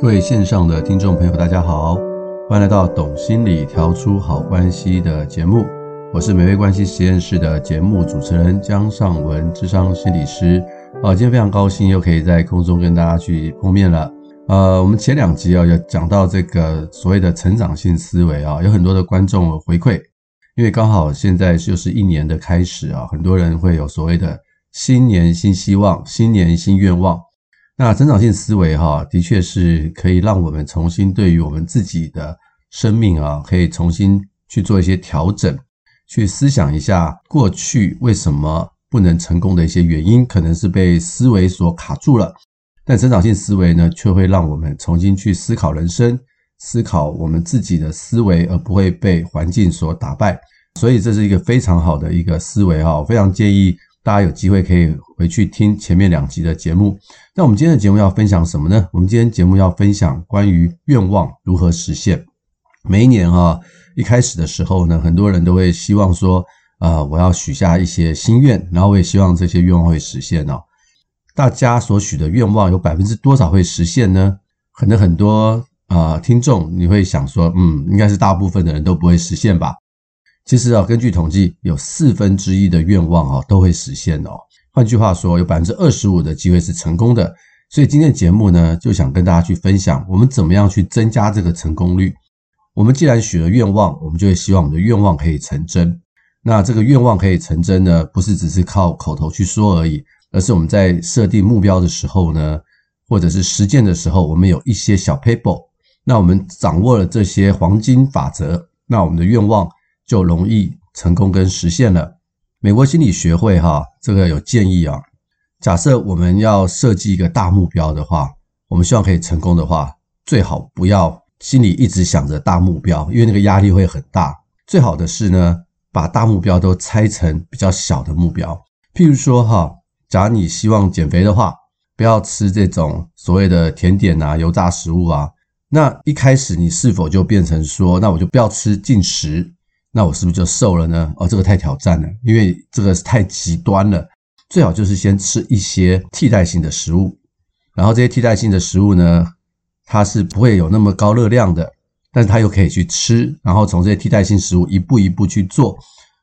各位线上的听众朋友，大家好，欢迎来到《懂心理调出好关系》的节目，我是美味关系实验室的节目主持人江尚文，智商心理师。啊，今天非常高兴又可以在空中跟大家去碰面了。呃，我们前两集啊，有讲到这个所谓的成长性思维啊，有很多的观众回馈，因为刚好现在就是一年的开始啊，很多人会有所谓的新年新希望，新年新愿望。那成长性思维哈，的确是可以让我们重新对于我们自己的生命啊，可以重新去做一些调整，去思想一下过去为什么不能成功的一些原因，可能是被思维所卡住了。但成长性思维呢，却会让我们重新去思考人生，思考我们自己的思维，而不会被环境所打败。所以这是一个非常好的一个思维哈，我非常建议。大家有机会可以回去听前面两集的节目。那我们今天的节目要分享什么呢？我们今天节目要分享关于愿望如何实现。每一年啊，一开始的时候呢，很多人都会希望说，啊，我要许下一些心愿，然后我也希望这些愿望会实现哦。大家所许的愿望有百分之多少会实现呢？可能很多啊听众你会想说，嗯，应该是大部分的人都不会实现吧。其实啊，根据统计，有四分之一的愿望啊都会实现哦。换句话说，有百分之二十五的机会是成功的。所以今天的节目呢，就想跟大家去分享，我们怎么样去增加这个成功率。我们既然许了愿望，我们就会希望我们的愿望可以成真。那这个愿望可以成真呢，不是只是靠口头去说而已，而是我们在设定目标的时候呢，或者是实践的时候，我们有一些小 paper。那我们掌握了这些黄金法则，那我们的愿望。就容易成功跟实现了。美国心理学会哈，这个有建议啊。假设我们要设计一个大目标的话，我们希望可以成功的话，最好不要心里一直想着大目标，因为那个压力会很大。最好的是呢，把大目标都拆成比较小的目标。譬如说哈，假如你希望减肥的话，不要吃这种所谓的甜点啊、油炸食物啊。那一开始你是否就变成说，那我就不要吃进食？那我是不是就瘦了呢？哦，这个太挑战了，因为这个太极端了。最好就是先吃一些替代性的食物，然后这些替代性的食物呢，它是不会有那么高热量的，但是它又可以去吃，然后从这些替代性食物一步一步去做。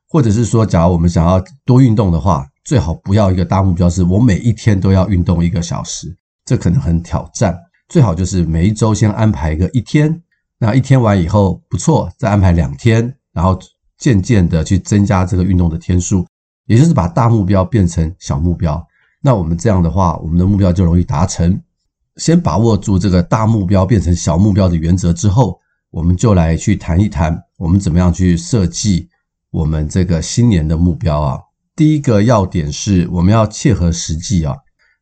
或者是说，假如我们想要多运动的话，最好不要一个大目标，是我每一天都要运动一个小时，这可能很挑战。最好就是每一周先安排一个一天，那一天完以后不错，再安排两天。然后渐渐的去增加这个运动的天数，也就是把大目标变成小目标。那我们这样的话，我们的目标就容易达成。先把握住这个大目标变成小目标的原则之后，我们就来去谈一谈，我们怎么样去设计我们这个新年的目标啊。第一个要点是我们要切合实际啊，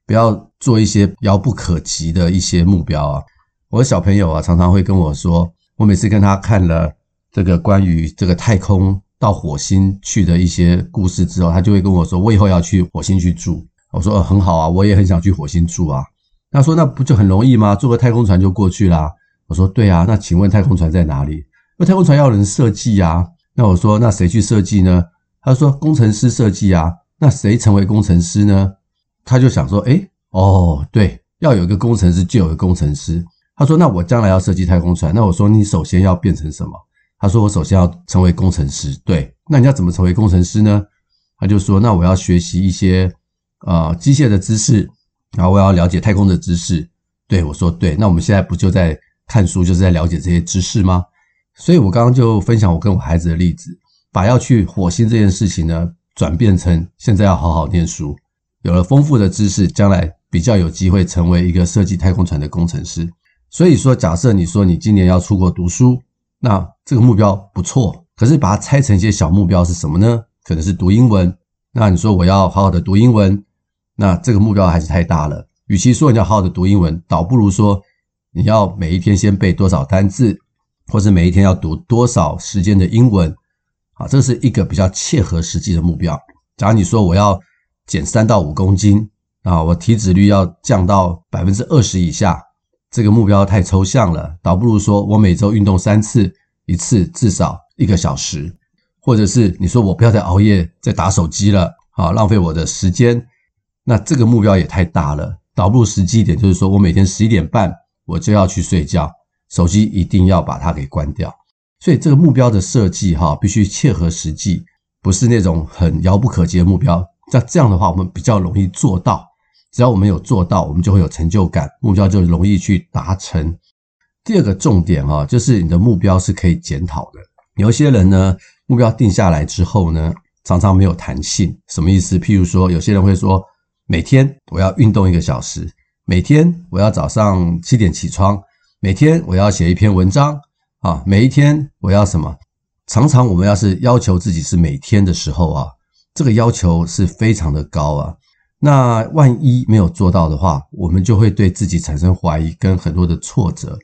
不要做一些遥不可及的一些目标啊。我的小朋友啊，常常会跟我说，我每次跟他看了。这个关于这个太空到火星去的一些故事之后，他就会跟我说：“我以后要去火星去住。”我说：“很好啊，我也很想去火星住啊。”他说：“那不就很容易吗？坐个太空船就过去啦。”我说：“对啊，那请问太空船在哪里？那太空船要人设计啊。”那我说：“那谁去设计呢？”他说：“工程师设计啊。”那谁成为工程师呢？他就想说：“诶，哦，对，要有一个工程师就有一个工程师。”他说：“那我将来要设计太空船，那我说你首先要变成什么？”他说：“我首先要成为工程师，对，那你要怎么成为工程师呢？”他就说：“那我要学习一些呃机械的知识，然后我要了解太空的知识。”对，我说：“对，那我们现在不就在看书，就是在了解这些知识吗？”所以，我刚刚就分享我跟我孩子的例子，把要去火星这件事情呢，转变成现在要好好念书，有了丰富的知识，将来比较有机会成为一个设计太空船的工程师。所以说，假设你说你今年要出国读书。那这个目标不错，可是把它拆成一些小目标是什么呢？可能是读英文，那你说我要好好的读英文，那这个目标还是太大了。与其说你要好好的读英文，倒不如说你要每一天先背多少单字，或是每一天要读多少时间的英文。啊，这是一个比较切合实际的目标。假如你说我要减三到五公斤啊，我体脂率要降到百分之二十以下，这个目标太抽象了，倒不如说我每周运动三次，一次至少一个小时。或者是你说我不要再熬夜、再打手机了，好浪费我的时间，那这个目标也太大了。倒不如实际一点，就是说我每天十一点半我就要去睡觉，手机一定要把它给关掉。所以这个目标的设计哈，必须切合实际，不是那种很遥不可及的目标。那这样的话，我们比较容易做到。只要我们有做到，我们就会有成就感，目标就容易去达成。第二个重点哈，就是你的目标是可以检讨的。有些人呢，目标定下来之后呢，常常没有弹性。什么意思？譬如说，有些人会说，每天我要运动一个小时，每天我要早上七点起床，每天我要写一篇文章啊，每一天我要什么？常常我们要是要求自己是每天的时候啊，这个要求是非常的高啊。那万一没有做到的话，我们就会对自己产生怀疑跟很多的挫折，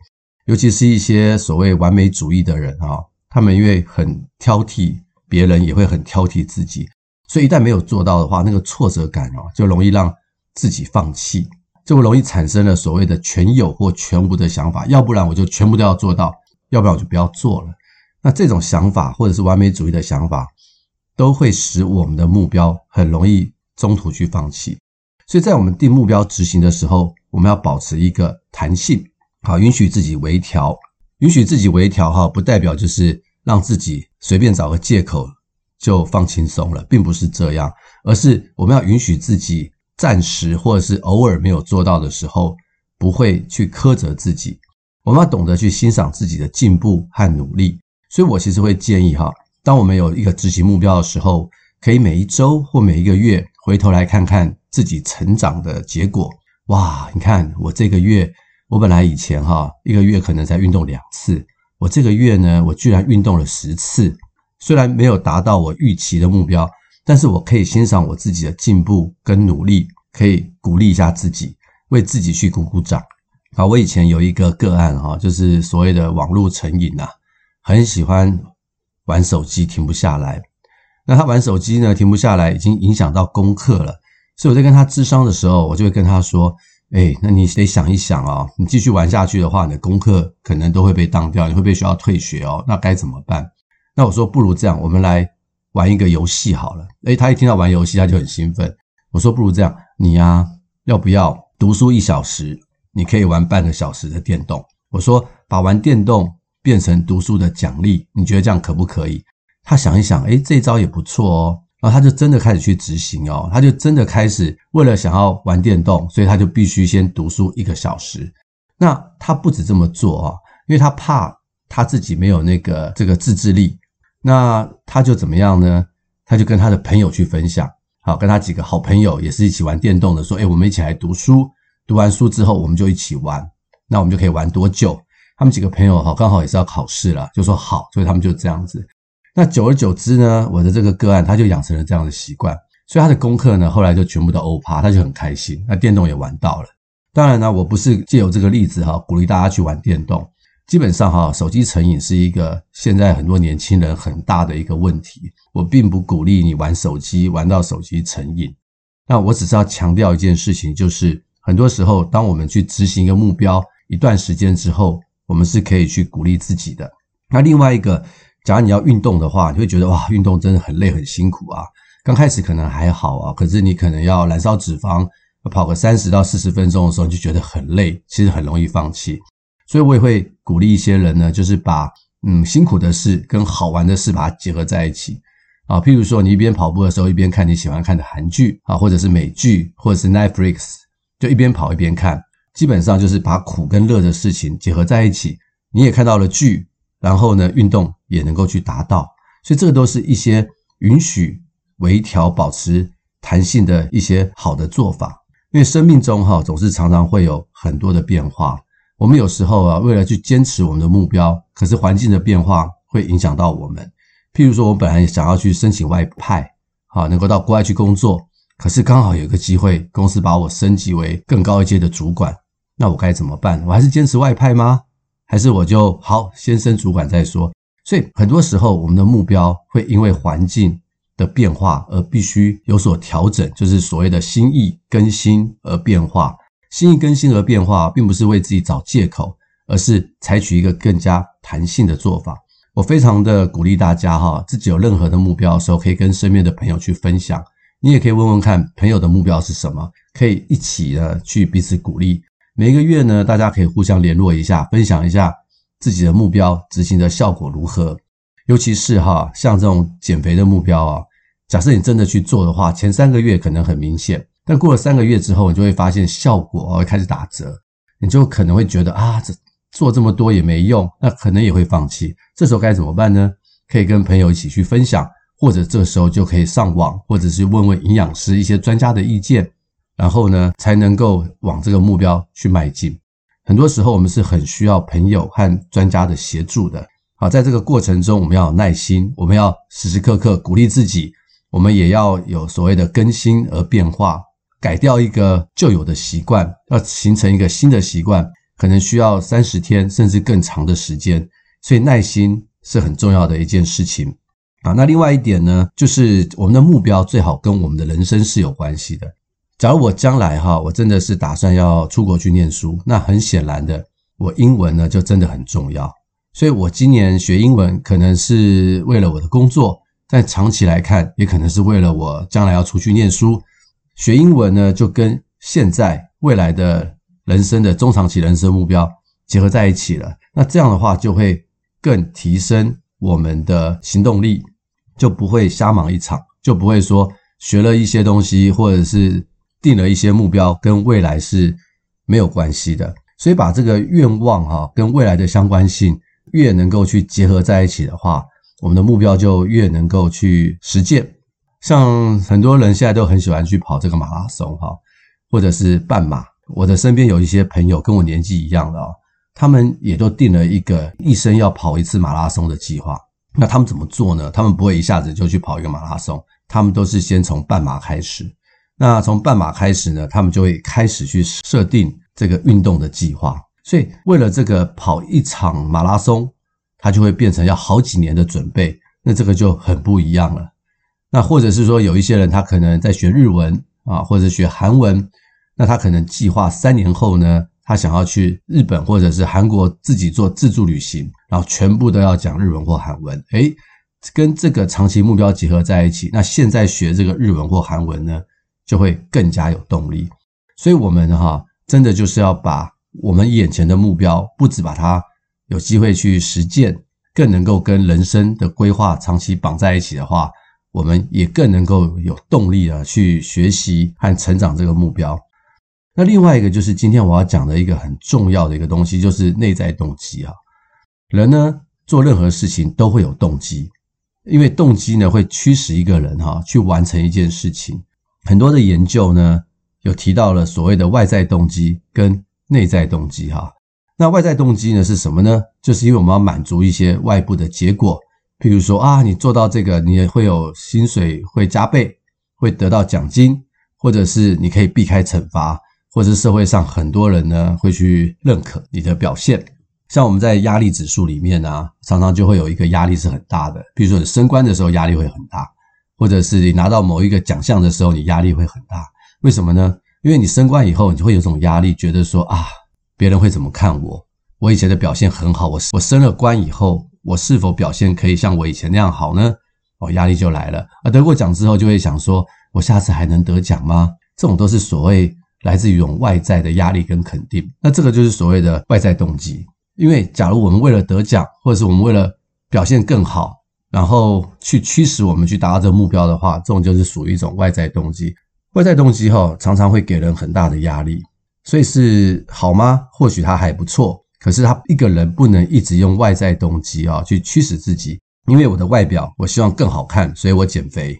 尤其是一些所谓完美主义的人啊。他们因为很挑剔别人，也会很挑剔自己，所以一旦没有做到的话，那个挫折感哦，就容易让自己放弃，就会容易产生了所谓的全有或全无的想法。要不然我就全部都要做到，要不然我就不要做了。那这种想法或者是完美主义的想法，都会使我们的目标很容易中途去放弃。所以在我们定目标执行的时候，我们要保持一个弹性，好，允许自己微调。允许自己微调哈，不代表就是让自己随便找个借口就放轻松了，并不是这样，而是我们要允许自己暂时或者是偶尔没有做到的时候，不会去苛责自己。我们要懂得去欣赏自己的进步和努力。所以我其实会建议哈，当我们有一个执行目标的时候，可以每一周或每一个月回头来看看自己成长的结果。哇，你看我这个月。我本来以前哈一个月可能才运动两次，我这个月呢，我居然运动了十次。虽然没有达到我预期的目标，但是我可以欣赏我自己的进步跟努力，可以鼓励一下自己，为自己去鼓鼓掌。啊，我以前有一个个案哈，就是所谓的网络成瘾呐，很喜欢玩手机，停不下来。那他玩手机呢，停不下来，已经影响到功课了。所以我在跟他智商的时候，我就会跟他说。哎，那你得想一想哦，你继续玩下去的话，你的功课可能都会被当掉，你会被学校退学哦。那该怎么办？那我说不如这样，我们来玩一个游戏好了。诶，他一听到玩游戏，他就很兴奋。我说不如这样，你呀，要不要读书一小时？你可以玩半个小时的电动。我说把玩电动变成读书的奖励，你觉得这样可不可以？他想一想，诶，这一招也不错哦。然后他就真的开始去执行哦，他就真的开始为了想要玩电动，所以他就必须先读书一个小时。那他不止这么做啊，因为他怕他自己没有那个这个自制力，那他就怎么样呢？他就跟他的朋友去分享，好，跟他几个好朋友也是一起玩电动的，说，诶，我们一起来读书，读完书之后我们就一起玩，那我们就可以玩多久？他们几个朋友哈，刚好也是要考试了，就说好，所以他们就这样子。那久而久之呢，我的这个个案他就养成了这样的习惯，所以他的功课呢后来就全部都欧趴，他就很开心。那电动也玩到了。当然呢，我不是借由这个例子哈，鼓励大家去玩电动。基本上哈，手机成瘾是一个现在很多年轻人很大的一个问题。我并不鼓励你玩手机玩到手机成瘾。那我只是要强调一件事情，就是很多时候当我们去执行一个目标一段时间之后，我们是可以去鼓励自己的。那另外一个。假如你要运动的话，你会觉得哇，运动真的很累很辛苦啊。刚开始可能还好啊，可是你可能要燃烧脂肪，跑个三十到四十分钟的时候，你就觉得很累，其实很容易放弃。所以我也会鼓励一些人呢，就是把嗯辛苦的事跟好玩的事把它结合在一起啊。譬如说，你一边跑步的时候，一边看你喜欢看的韩剧啊，或者是美剧，或者是 Netflix，就一边跑一边看，基本上就是把苦跟乐的事情结合在一起。你也看到了剧。然后呢，运动也能够去达到，所以这个都是一些允许微调、保持弹性的一些好的做法。因为生命中哈，总是常常会有很多的变化。我们有时候啊，为了去坚持我们的目标，可是环境的变化会影响到我们。譬如说，我本来想要去申请外派，啊，能够到国外去工作。可是刚好有一个机会，公司把我升级为更高一阶的主管，那我该怎么办？我还是坚持外派吗？还是我就好先升主管再说？所以很多时候，我们的目标会因为环境的变化而必须有所调整，就是所谓的心意更新而变化。心意更新而变化，并不是为自己找借口，而是采取一个更加弹性的做法。我非常的鼓励大家哈，自己有任何的目标的时候，可以跟身边的朋友去分享。你也可以问问看朋友的目标是什么，可以一起的去彼此鼓励。每个月呢，大家可以互相联络一下，分享一下自己的目标执行的效果如何。尤其是哈，像这种减肥的目标啊，假设你真的去做的话，前三个月可能很明显。但过了三个月之后，你就会发现效果会开始打折，你就可能会觉得啊，这做这么多也没用，那可能也会放弃。这时候该怎么办呢？可以跟朋友一起去分享，或者这时候就可以上网，或者是问问营养师一些专家的意见，然后呢，才能够往这个目标去迈进。很多时候我们是很需要朋友和专家的协助的。好，在这个过程中，我们要有耐心，我们要时时刻刻鼓励自己，我们也要有所谓的更新而变化。改掉一个旧有的习惯，要形成一个新的习惯，可能需要三十天甚至更长的时间，所以耐心是很重要的一件事情啊。那另外一点呢，就是我们的目标最好跟我们的人生是有关系的。假如我将来哈，我真的是打算要出国去念书，那很显然的，我英文呢就真的很重要。所以我今年学英文可能是为了我的工作，但长期来看，也可能是为了我将来要出去念书。学英文呢，就跟现在未来的人生的中长期人生目标结合在一起了。那这样的话，就会更提升我们的行动力，就不会瞎忙一场，就不会说学了一些东西，或者是定了一些目标，跟未来是没有关系的。所以，把这个愿望哈跟未来的相关性越能够去结合在一起的话，我们的目标就越能够去实践。像很多人现在都很喜欢去跑这个马拉松哈，或者是半马。我的身边有一些朋友跟我年纪一样的哦，他们也都定了一个一生要跑一次马拉松的计划。那他们怎么做呢？他们不会一下子就去跑一个马拉松，他们都是先从半马开始。那从半马开始呢，他们就会开始去设定这个运动的计划。所以为了这个跑一场马拉松，他就会变成要好几年的准备。那这个就很不一样了。那或者是说，有一些人他可能在学日文啊，或者学韩文，那他可能计划三年后呢，他想要去日本或者是韩国自己做自助旅行，然后全部都要讲日文或韩文。诶，跟这个长期目标结合在一起，那现在学这个日文或韩文呢，就会更加有动力。所以，我们哈，真的就是要把我们眼前的目标，不止把它有机会去实践，更能够跟人生的规划长期绑在一起的话。我们也更能够有动力啊，去学习和成长这个目标。那另外一个就是今天我要讲的一个很重要的一个东西，就是内在动机啊。人呢，做任何事情都会有动机，因为动机呢会驱使一个人哈去完成一件事情。很多的研究呢有提到了所谓的外在动机跟内在动机哈。那外在动机呢是什么呢？就是因为我们要满足一些外部的结果。譬如说啊，你做到这个，你也会有薪水会加倍，会得到奖金，或者是你可以避开惩罚，或者是社会上很多人呢会去认可你的表现。像我们在压力指数里面呢，常常就会有一个压力是很大的。比如说你升官的时候压力会很大，或者是你拿到某一个奖项的时候，你压力会很大。为什么呢？因为你升官以后，你就会有种压力，觉得说啊，别人会怎么看我？我以前的表现很好，我我升了官以后。我是否表现可以像我以前那样好呢？哦，压力就来了。而得过奖之后，就会想说，我下次还能得奖吗？这种都是所谓来自于一种外在的压力跟肯定。那这个就是所谓的外在动机。因为假如我们为了得奖，或者是我们为了表现更好，然后去驱使我们去达到这个目标的话，这种就是属于一种外在动机。外在动机哈，常常会给人很大的压力。所以是好吗？或许它还不错。可是他一个人不能一直用外在动机啊去驱使自己，因为我的外表我希望更好看，所以我减肥，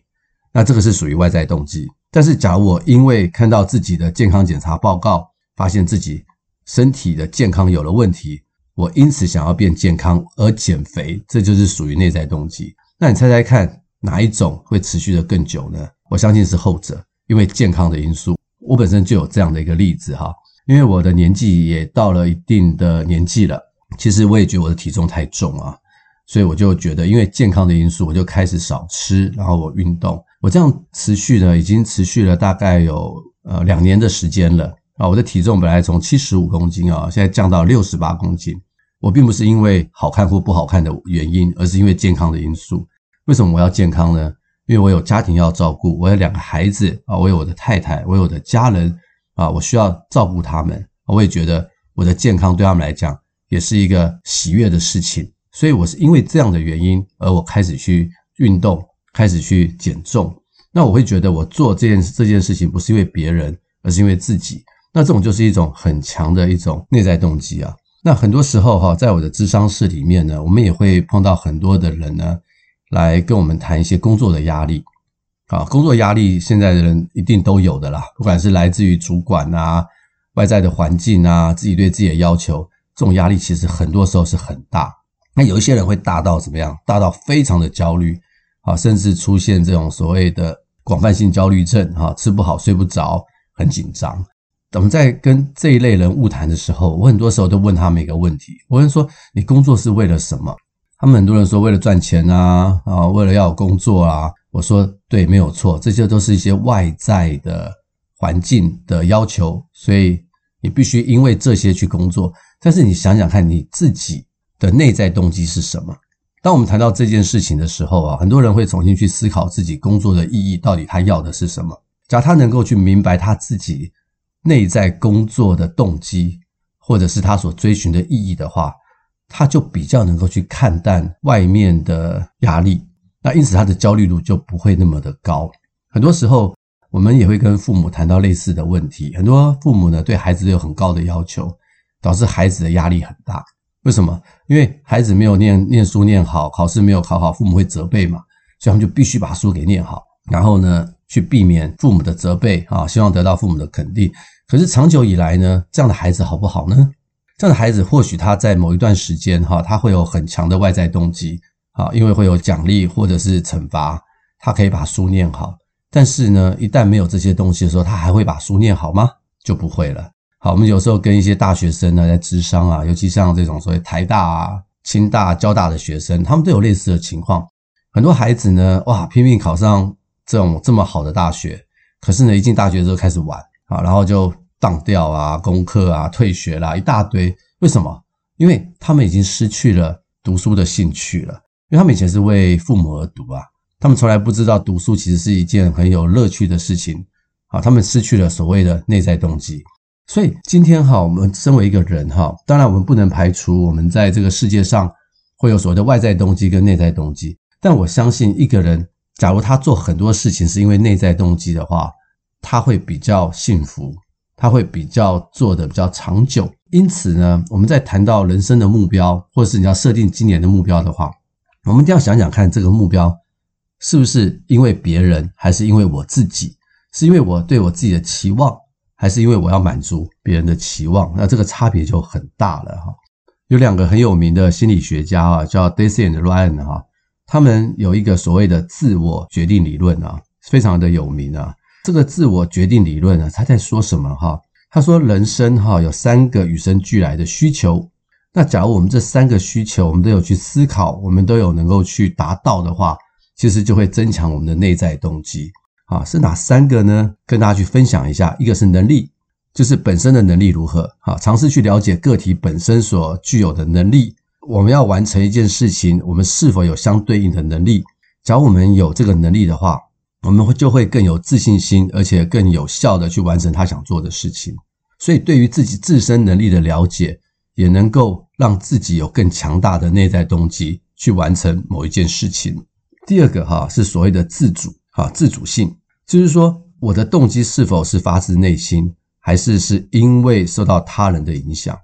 那这个是属于外在动机。但是假如我因为看到自己的健康检查报告，发现自己身体的健康有了问题，我因此想要变健康而减肥，这就是属于内在动机。那你猜猜看，哪一种会持续的更久呢？我相信是后者，因为健康的因素。我本身就有这样的一个例子哈，因为我的年纪也到了一定的年纪了，其实我也觉得我的体重太重啊，所以我就觉得因为健康的因素，我就开始少吃，然后我运动，我这样持续呢，已经持续了大概有呃两年的时间了啊。我的体重本来从七十五公斤啊，现在降到六十八公斤。我并不是因为好看或不好看的原因，而是因为健康的因素。为什么我要健康呢？因为我有家庭要照顾，我有两个孩子啊，我有我的太太，我有我的家人啊，我需要照顾他们。我也觉得我的健康对他们来讲也是一个喜悦的事情。所以我是因为这样的原因，而我开始去运动，开始去减重。那我会觉得我做这件这件事情不是因为别人，而是因为自己。那这种就是一种很强的一种内在动机啊。那很多时候哈，在我的咨商室里面呢，我们也会碰到很多的人呢，来跟我们谈一些工作的压力。啊，工作压力现在的人一定都有的啦，不管是来自于主管啊、外在的环境啊、自己对自己的要求，这种压力其实很多时候是很大。那有一些人会大到怎么样？大到非常的焦虑啊，甚至出现这种所谓的广泛性焦虑症哈，吃不好、睡不着，很紧张。我们在跟这一类人物谈的时候，我很多时候都问他们一个问题：我问说，你工作是为了什么？他们很多人说为了赚钱啊，啊，为了要工作啊。我说对，没有错，这些都是一些外在的环境的要求，所以你必须因为这些去工作。但是你想想看，你自己的内在动机是什么？当我们谈到这件事情的时候啊，很多人会重新去思考自己工作的意义，到底他要的是什么？只要他能够去明白他自己。内在工作的动机，或者是他所追寻的意义的话，他就比较能够去看淡外面的压力，那因此他的焦虑度就不会那么的高。很多时候，我们也会跟父母谈到类似的问题。很多父母呢，对孩子有很高的要求，导致孩子的压力很大。为什么？因为孩子没有念念书念好，考试没有考好，父母会责备嘛，所以他们就必须把书给念好。然后呢，去避免父母的责备啊，希望得到父母的肯定。可是长久以来呢，这样的孩子好不好呢？这样的孩子或许他在某一段时间哈，他会有很强的外在动机啊，因为会有奖励或者是惩罚，他可以把书念好。但是呢，一旦没有这些东西的时候，他还会把书念好吗？就不会了。好，我们有时候跟一些大学生呢在智商啊，尤其像这种所谓台大啊、清大、交大的学生，他们都有类似的情况。很多孩子呢，哇，拼命考上。这种这么好的大学，可是呢，一进大学之后开始玩啊，然后就当掉啊，功课啊，退学啦，一大堆。为什么？因为他们已经失去了读书的兴趣了。因为他们以前是为父母而读啊，他们从来不知道读书其实是一件很有乐趣的事情啊。他们失去了所谓的内在动机。所以今天哈，我们身为一个人哈，当然我们不能排除我们在这个世界上会有所谓的外在动机跟内在动机，但我相信一个人。假如他做很多事情是因为内在动机的话，他会比较幸福，他会比较做得比较长久。因此呢，我们在谈到人生的目标，或者是你要设定今年的目标的话，我们一定要想想看，这个目标是不是因为别人，还是因为我自己？是因为我对我自己的期望，还是因为我要满足别人的期望？那这个差别就很大了哈。有两个很有名的心理学家啊，叫 Daisy and Ryan 哈。他们有一个所谓的自我决定理论啊，非常的有名啊。这个自我决定理论呢，他在说什么哈？他说人生哈有三个与生俱来的需求。那假如我们这三个需求我们都有去思考，我们都有能够去达到的话，其实就会增强我们的内在动机啊。是哪三个呢？跟大家去分享一下。一个是能力，就是本身的能力如何啊？尝试去了解个体本身所具有的能力。我们要完成一件事情，我们是否有相对应的能力？假如我们有这个能力的话，我们会就会更有自信心，而且更有效地去完成他想做的事情。所以，对于自己自身能力的了解，也能够让自己有更强大的内在动机去完成某一件事情。第二个哈是所谓的自主哈，自主性，就是说我的动机是否是发自内心，还是是因为受到他人的影响？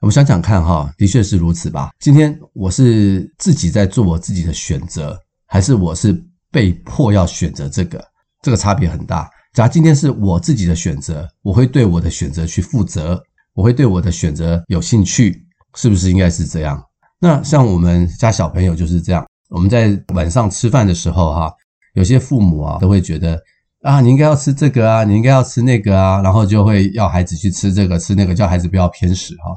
我们想想看哈，的确是如此吧。今天我是自己在做我自己的选择，还是我是被迫要选择这个？这个差别很大。假如今天是我自己的选择，我会对我的选择去负责，我会对我的选择有兴趣，是不是应该是这样？那像我们家小朋友就是这样。我们在晚上吃饭的时候哈，有些父母啊都会觉得啊，你应该要吃这个啊，你应该要吃那个啊，然后就会要孩子去吃这个吃那个，叫孩子不要偏食哈。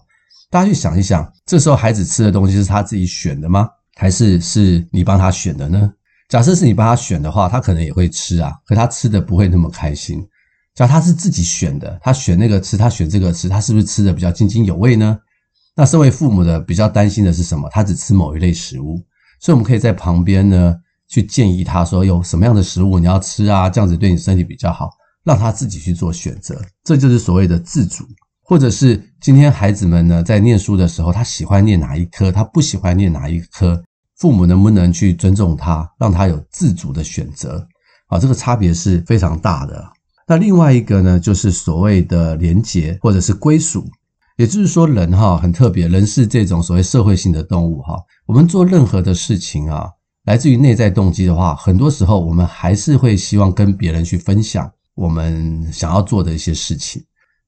大家去想一想，这时候孩子吃的东西是他自己选的吗？还是是你帮他选的呢？假设是你帮他选的话，他可能也会吃啊，可他吃的不会那么开心。假如他是自己选的，他选那个吃，他选这个吃，他是不是吃的比较津津有味呢？那身为父母的比较担心的是什么？他只吃某一类食物，所以我们可以在旁边呢去建议他说，有什么样的食物你要吃啊，这样子对你身体比较好，让他自己去做选择，这就是所谓的自主。或者是今天孩子们呢在念书的时候，他喜欢念哪一科，他不喜欢念哪一科。父母能不能去尊重他，让他有自主的选择？啊，这个差别是非常大的。那另外一个呢，就是所谓的连结或者是归属，也就是说，人哈很特别，人是这种所谓社会性的动物哈。我们做任何的事情啊，来自于内在动机的话，很多时候我们还是会希望跟别人去分享我们想要做的一些事情。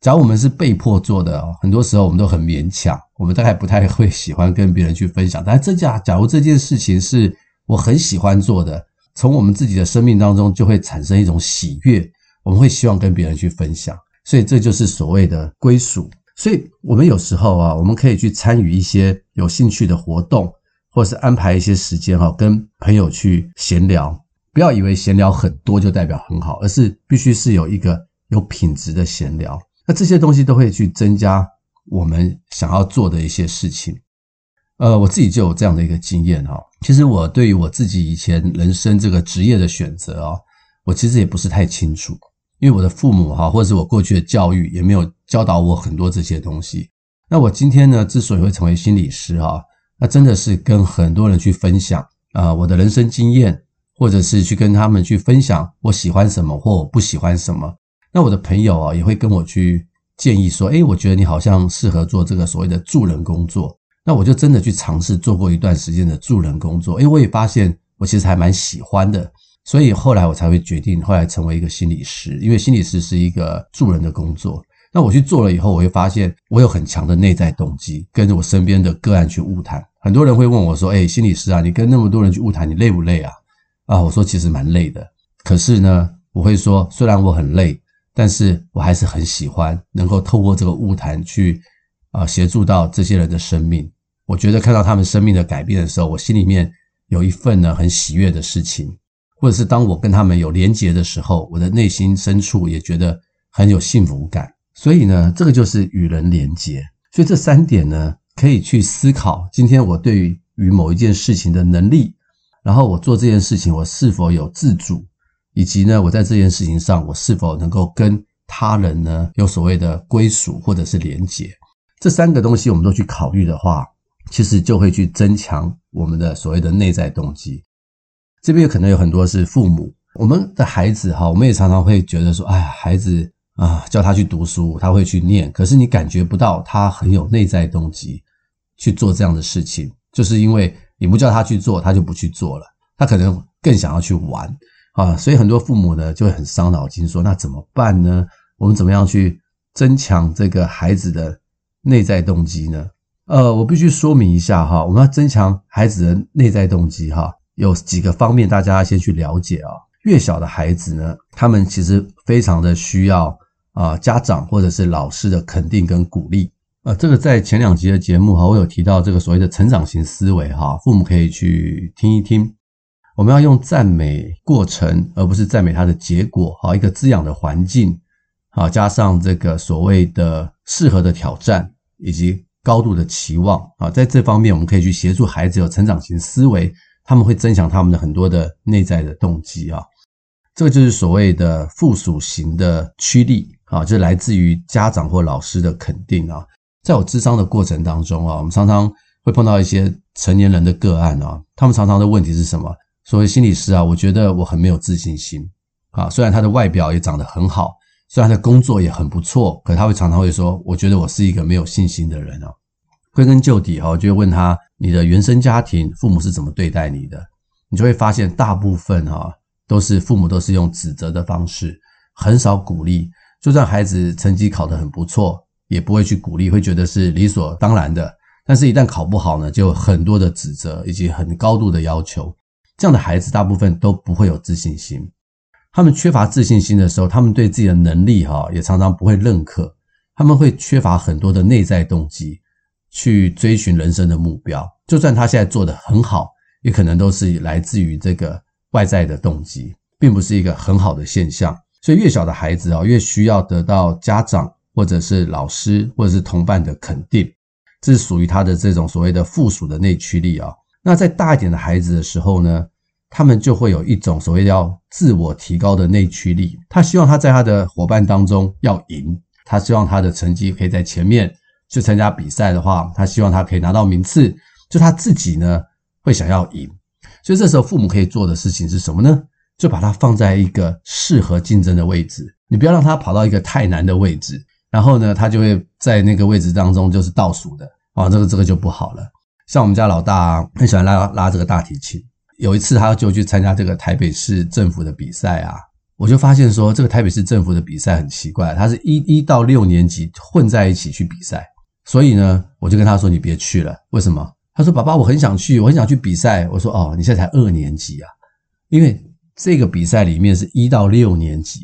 假如我们是被迫做的，很多时候我们都很勉强，我们大概不太会喜欢跟别人去分享。但这假假如这件事情是我很喜欢做的，从我们自己的生命当中就会产生一种喜悦，我们会希望跟别人去分享。所以这就是所谓的归属。所以我们有时候啊，我们可以去参与一些有兴趣的活动，或是安排一些时间哈，跟朋友去闲聊。不要以为闲聊很多就代表很好，而是必须是有一个有品质的闲聊。那这些东西都会去增加我们想要做的一些事情。呃，我自己就有这样的一个经验哈。其实我对于我自己以前人生这个职业的选择啊，我其实也不是太清楚，因为我的父母哈，或者是我过去的教育也没有教导我很多这些东西。那我今天呢，之所以会成为心理师哈，那真的是跟很多人去分享啊我的人生经验，或者是去跟他们去分享我喜欢什么或我不喜欢什么。那我的朋友啊，也会跟我去建议说，诶，我觉得你好像适合做这个所谓的助人工作。那我就真的去尝试做过一段时间的助人工作，诶，我也发现我其实还蛮喜欢的。所以后来我才会决定，后来成为一个心理师，因为心理师是一个助人的工作。那我去做了以后，我会发现我有很强的内在动机，跟着我身边的个案去晤谈。很多人会问我说，诶，心理师啊，你跟那么多人去晤谈，你累不累啊？啊，我说其实蛮累的。可是呢，我会说，虽然我很累。但是我还是很喜欢能够透过这个物谈去啊协助到这些人的生命。我觉得看到他们生命的改变的时候，我心里面有一份呢很喜悦的事情，或者是当我跟他们有连结的时候，我的内心深处也觉得很有幸福感。所以呢，这个就是与人连结。所以这三点呢，可以去思考今天我对于某一件事情的能力，然后我做这件事情我是否有自主。以及呢，我在这件事情上，我是否能够跟他人呢有所谓的归属或者是连结？这三个东西我们都去考虑的话，其实就会去增强我们的所谓的内在动机。这边有可能有很多是父母，我们的孩子哈，我们也常常会觉得说，哎呀，孩子啊，叫他去读书，他会去念，可是你感觉不到他很有内在动机去做这样的事情，就是因为你不叫他去做，他就不去做了，他可能更想要去玩。啊，所以很多父母呢就会很伤脑筋，说那怎么办呢？我们怎么样去增强这个孩子的内在动机呢？呃，我必须说明一下哈，我们要增强孩子的内在动机哈，有几个方面大家先去了解啊。越小的孩子呢，他们其实非常的需要啊家长或者是老师的肯定跟鼓励。呃，这个在前两集的节目哈，我有提到这个所谓的成长型思维哈，父母可以去听一听。我们要用赞美过程，而不是赞美它的结果。好，一个滋养的环境，好，加上这个所谓的适合的挑战以及高度的期望啊，在这方面我们可以去协助孩子有成长型思维，他们会增强他们的很多的内在的动机啊。这个就是所谓的附属型的驱力啊，就是来自于家长或老师的肯定啊。在我咨商的过程当中啊，我们常常会碰到一些成年人的个案啊，他们常常的问题是什么？所谓心理师啊，我觉得我很没有自信心啊。虽然他的外表也长得很好，虽然他的工作也很不错，可他会常常会说：“我觉得我是一个没有信心的人哦。”归根究底哈，我就会问他：“你的原生家庭父母是怎么对待你的？”你就会发现，大部分哈都是父母都是用指责的方式，很少鼓励。就算孩子成绩考得很不错，也不会去鼓励，会觉得是理所当然的。但是，一旦考不好呢，就有很多的指责以及很高度的要求。这样的孩子大部分都不会有自信心。他们缺乏自信心的时候，他们对自己的能力哈也常常不会认可，他们会缺乏很多的内在动机去追寻人生的目标。就算他现在做得很好，也可能都是来自于这个外在的动机，并不是一个很好的现象。所以越小的孩子啊，越需要得到家长或者是老师或者是同伴的肯定，这是属于他的这种所谓的附属的内驱力啊。那在大一点的孩子的时候呢，他们就会有一种所谓叫自我提高的内驱力，他希望他在他的伙伴当中要赢，他希望他的成绩可以在前面。去参加比赛的话，他希望他可以拿到名次，就他自己呢会想要赢，所以这时候父母可以做的事情是什么呢？就把他放在一个适合竞争的位置，你不要让他跑到一个太难的位置，然后呢，他就会在那个位置当中就是倒数的啊，这个这个就不好了。像我们家老大，很喜欢拉拉这个大提琴，有一次他就去参加这个台北市政府的比赛啊，我就发现说这个台北市政府的比赛很奇怪，他是一一到六年级混在一起去比赛，所以呢，我就跟他说你别去了，为什么？他说爸爸我很想去，我很想去比赛。我说哦，你现在才二年级啊，因为。这个比赛里面是一到六年级，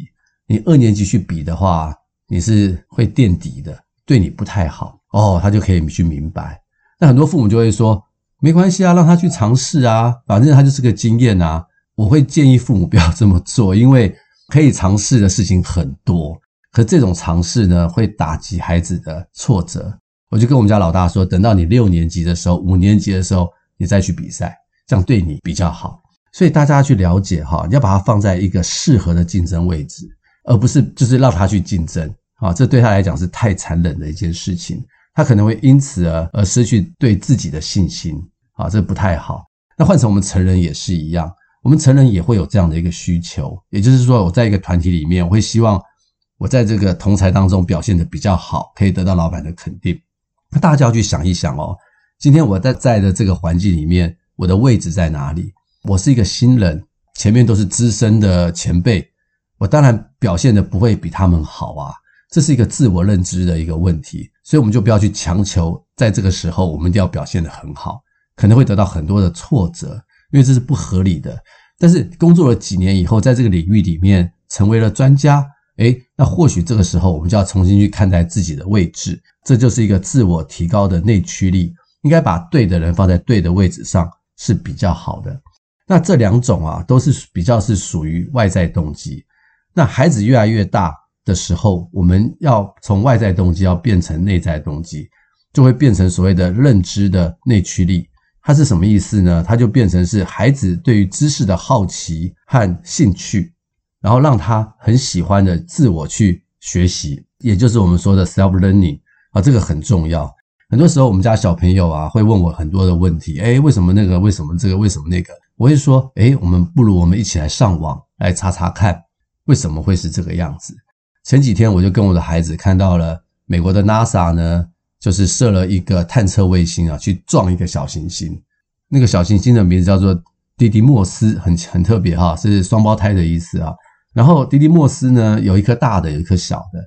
你二年级去比的话，你是会垫底的，对你不太好哦。他就可以去明白。那很多父母就会说，没关系啊，让他去尝试啊，反正他就是个经验啊。我会建议父母不要这么做，因为可以尝试的事情很多，可这种尝试呢，会打击孩子的挫折。我就跟我们家老大说，等到你六年级的时候，五年级的时候，你再去比赛，这样对你比较好。所以大家去了解哈，你要把它放在一个适合的竞争位置，而不是就是让他去竞争啊，这对他来讲是太残忍的一件事情，他可能会因此而而失去对自己的信心啊，这不太好。那换成我们成人也是一样，我们成人也会有这样的一个需求，也就是说，我在一个团体里面，我会希望我在这个同才当中表现的比较好，可以得到老板的肯定。那大家要去想一想哦，今天我在在的这个环境里面，我的位置在哪里？我是一个新人，前面都是资深的前辈，我当然表现的不会比他们好啊，这是一个自我认知的一个问题，所以我们就不要去强求，在这个时候我们一定要表现得很好，可能会得到很多的挫折，因为这是不合理的。但是工作了几年以后，在这个领域里面成为了专家，诶，那或许这个时候我们就要重新去看待自己的位置，这就是一个自我提高的内驱力，应该把对的人放在对的位置上是比较好的。那这两种啊，都是比较是属于外在动机。那孩子越来越大的时候，我们要从外在动机要变成内在动机，就会变成所谓的认知的内驱力。它是什么意思呢？它就变成是孩子对于知识的好奇和兴趣，然后让他很喜欢的自我去学习，也就是我们说的 self learning 啊，这个很重要。很多时候，我们家小朋友啊会问我很多的问题，诶，为什么那个？为什么这个？为什么那个？我会说，诶，我们不如我们一起来上网来查查看，为什么会是这个样子。前几天我就跟我的孩子看到了美国的 NASA 呢，就是设了一个探测卫星啊，去撞一个小行星。那个小行星的名字叫做迪迪莫斯，很很特别哈，是双胞胎的意思啊。然后迪迪莫斯呢，有一颗大的，有一颗小的。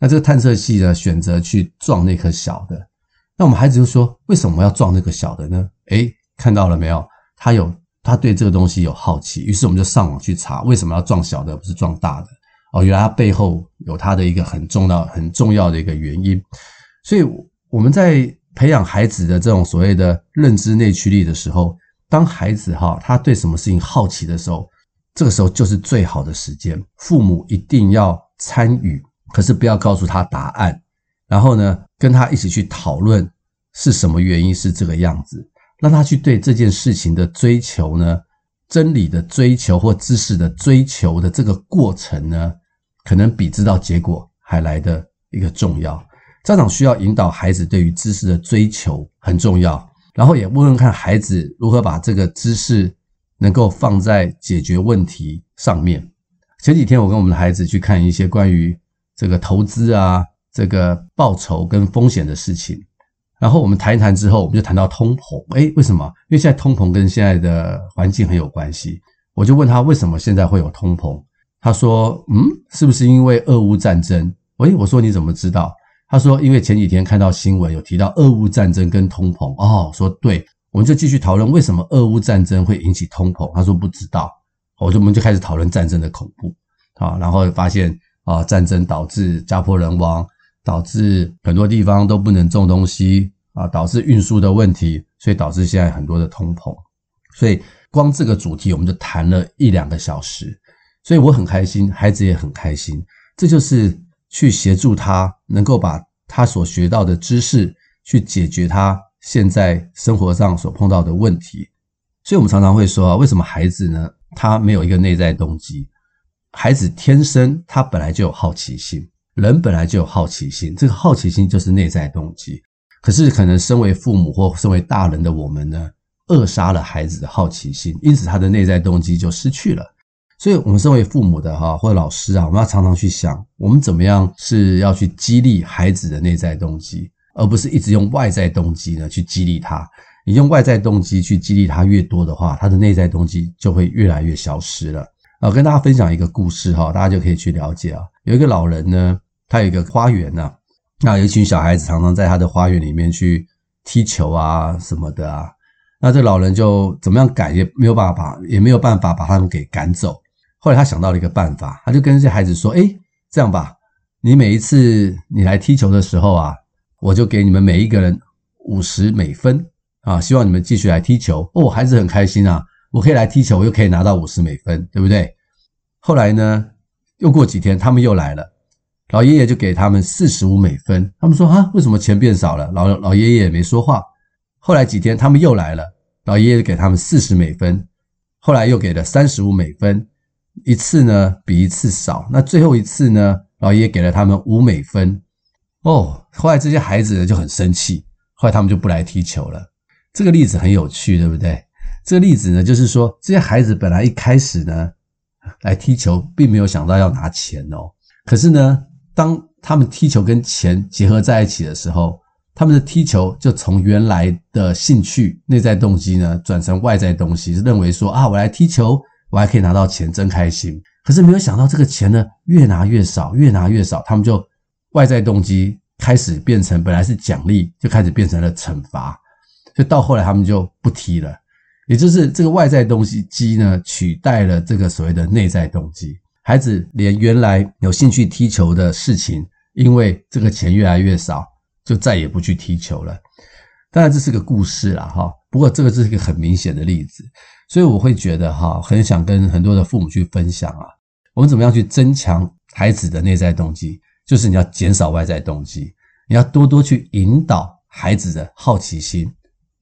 那这个探测器呢，选择去撞那颗小的。那我们孩子就说，为什么要撞那个小的呢？诶，看到了没有？他有。他对这个东西有好奇，于是我们就上网去查，为什么要撞小的，不是撞大的？哦，原来它背后有它的一个很重要、很重要的一个原因。所以我们在培养孩子的这种所谓的认知内驱力的时候，当孩子哈他对什么事情好奇的时候，这个时候就是最好的时间。父母一定要参与，可是不要告诉他答案，然后呢，跟他一起去讨论是什么原因是这个样子。让他去对这件事情的追求呢，真理的追求或知识的追求的这个过程呢，可能比知道结果还来得一个重要。家长需要引导孩子对于知识的追求很重要，然后也问问看孩子如何把这个知识能够放在解决问题上面。前几天我跟我们的孩子去看一些关于这个投资啊、这个报酬跟风险的事情。然后我们谈一谈之后，我们就谈到通膨。诶，为什么？因为现在通膨跟现在的环境很有关系。我就问他为什么现在会有通膨？他说：“嗯，是不是因为俄乌战争？”诶，我说你怎么知道？他说：“因为前几天看到新闻有提到俄乌战争跟通膨。”哦，说对，我们就继续讨论为什么俄乌战争会引起通膨。他说不知道，我就我们就开始讨论战争的恐怖啊，然后发现啊，战争导致家破人亡，导致很多地方都不能种东西啊，导致运输的问题，所以导致现在很多的通膨。所以光这个主题我们就谈了一两个小时，所以我很开心，孩子也很开心。这就是去协助他能够把他所学到的知识去解决他。现在生活上所碰到的问题，所以我们常常会说啊，为什么孩子呢？他没有一个内在动机。孩子天生他本来就有好奇心，人本来就有好奇心，这个好奇心就是内在动机。可是可能身为父母或身为大人的我们呢，扼杀了孩子的好奇心，因此他的内在动机就失去了。所以，我们身为父母的哈或者老师啊，我们要常常去想，我们怎么样是要去激励孩子的内在动机。而不是一直用外在动机呢去激励他，你用外在动机去激励他越多的话，他的内在动机就会越来越消失了。啊，跟大家分享一个故事哈，大家就可以去了解啊。有一个老人呢，他有一个花园呐，那有一群小孩子常常在他的花园里面去踢球啊什么的啊，那这老人就怎么样赶也没有办法，也没有办法把他们给赶走。后来他想到了一个办法，他就跟这些孩子说：“诶，这样吧，你每一次你来踢球的时候啊。”我就给你们每一个人五十美分啊，希望你们继续来踢球哦。孩子很开心啊，我可以来踢球，我又可以拿到五十美分，对不对？后来呢，又过几天，他们又来了，老爷爷就给他们四十五美分。他们说啊，为什么钱变少了？老老爷爷也没说话。后来几天，他们又来了，老爷爷给他们四十美分，后来又给了三十五美分。一次呢比一次少，那最后一次呢，老爷给了他们五美分。哦，后来这些孩子呢就很生气，后来他们就不来踢球了。这个例子很有趣，对不对？这个例子呢，就是说这些孩子本来一开始呢来踢球，并没有想到要拿钱哦。可是呢，当他们踢球跟钱结合在一起的时候，他们的踢球就从原来的兴趣、内在动机呢，转成外在东西，认为说啊，我来踢球，我还可以拿到钱，真开心。可是没有想到这个钱呢，越拿越少，越拿越少，他们就。外在动机开始变成本来是奖励，就开始变成了惩罚，就到后来他们就不踢了，也就是这个外在东西机呢，取代了这个所谓的内在动机。孩子连原来有兴趣踢球的事情，因为这个钱越来越少，就再也不去踢球了。当然这是个故事啦，哈，不过这个是一个很明显的例子，所以我会觉得哈，很想跟很多的父母去分享啊，我们怎么样去增强孩子的内在动机。就是你要减少外在动机，你要多多去引导孩子的好奇心，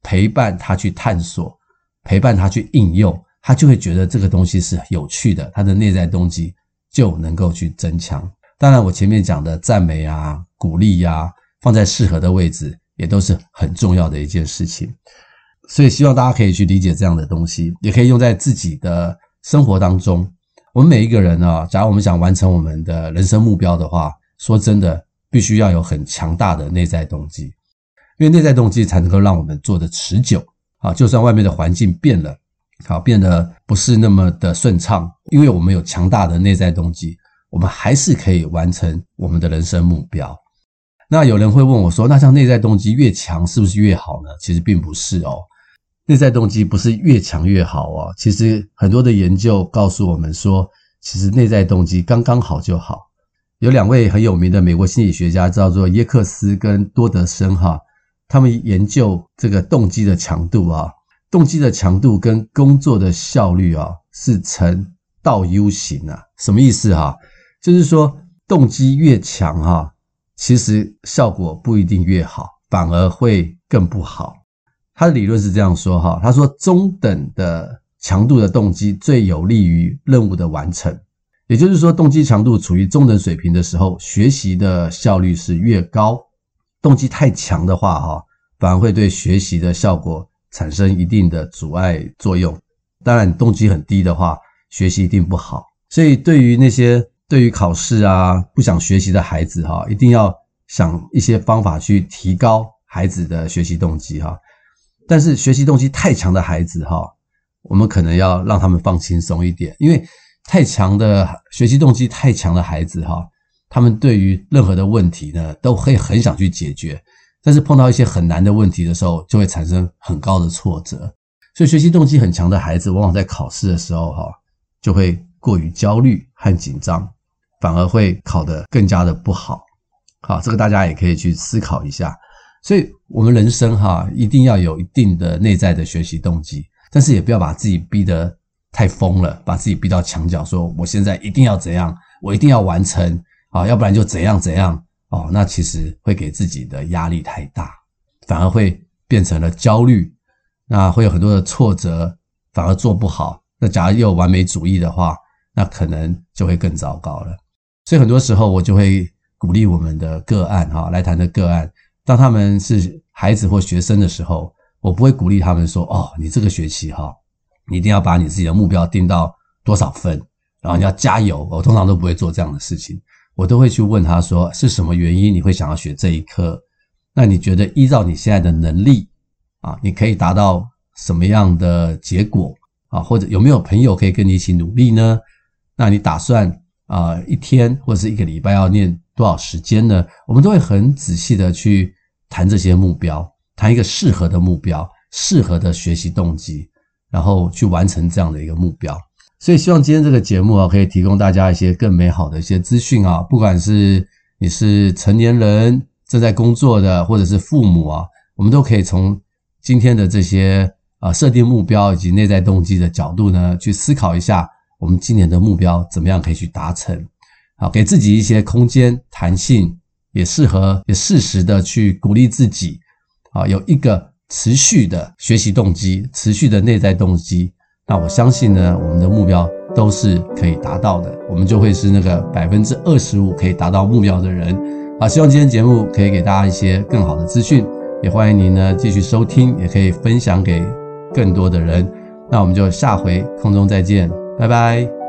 陪伴他去探索，陪伴他去应用，他就会觉得这个东西是有趣的，他的内在动机就能够去增强。当然，我前面讲的赞美啊、鼓励呀，放在适合的位置，也都是很重要的一件事情。所以，希望大家可以去理解这样的东西，也可以用在自己的生活当中。我们每一个人啊，假如我们想完成我们的人生目标的话，说真的，必须要有很强大的内在动机，因为内在动机才能够让我们做得持久啊。就算外面的环境变了，好，变得不是那么的顺畅，因为我们有强大的内在动机，我们还是可以完成我们的人生目标。那有人会问我说，那像内在动机越强，是不是越好呢？其实并不是哦，内在动机不是越强越好哦。其实很多的研究告诉我们说，其实内在动机刚刚好就好。有两位很有名的美国心理学家，叫做耶克斯跟多德森哈，他们研究这个动机的强度啊，动机的强度跟工作的效率啊是呈倒 U 型啊，什么意思哈？就是说动机越强哈，其实效果不一定越好，反而会更不好。他的理论是这样说哈，他说中等的强度的动机最有利于任务的完成。也就是说，动机强度处于中等水平的时候，学习的效率是越高；动机太强的话，哈，反而会对学习的效果产生一定的阻碍作用。当然，动机很低的话，学习一定不好。所以，对于那些对于考试啊不想学习的孩子，哈，一定要想一些方法去提高孩子的学习动机，哈。但是，学习动机太强的孩子，哈，我们可能要让他们放轻松一点，因为。太强的学习动机太强的孩子哈，他们对于任何的问题呢，都会很想去解决，但是碰到一些很难的问题的时候，就会产生很高的挫折。所以学习动机很强的孩子，往往在考试的时候，哈，就会过于焦虑和紧张，反而会考得更加的不好。好，这个大家也可以去思考一下。所以，我们人生哈，一定要有一定的内在的学习动机，但是也不要把自己逼得太疯了，把自己逼到墙角，说我现在一定要怎样，我一定要完成啊，要不然就怎样怎样哦。那其实会给自己的压力太大，反而会变成了焦虑。那会有很多的挫折，反而做不好。那假如又完美主义的话，那可能就会更糟糕了。所以很多时候我就会鼓励我们的个案哈，来谈的个案，当他们是孩子或学生的时候，我不会鼓励他们说：“哦，你这个学期哈，你一定要把你自己的目标定到多少分，然后你要加油。”我通常都不会做这样的事情，我都会去问他说：“是什么原因你会想要学这一科？那你觉得依照你现在的能力？”啊，你可以达到什么样的结果啊？或者有没有朋友可以跟你一起努力呢？那你打算啊，一天或者是一个礼拜要念多少时间呢？我们都会很仔细的去谈这些目标，谈一个适合的目标，适合的学习动机，然后去完成这样的一个目标。所以希望今天这个节目啊，可以提供大家一些更美好的一些资讯啊，不管是你是成年人正在工作的，或者是父母啊，我们都可以从。今天的这些啊，设定目标以及内在动机的角度呢，去思考一下，我们今年的目标怎么样可以去达成？好，给自己一些空间、弹性，也适合也适时的去鼓励自己，啊，有一个持续的学习动机、持续的内在动机。那我相信呢，我们的目标都是可以达到的，我们就会是那个百分之二十五可以达到目标的人。啊，希望今天节目可以给大家一些更好的资讯。也欢迎您呢继续收听，也可以分享给更多的人。那我们就下回空中再见，拜拜。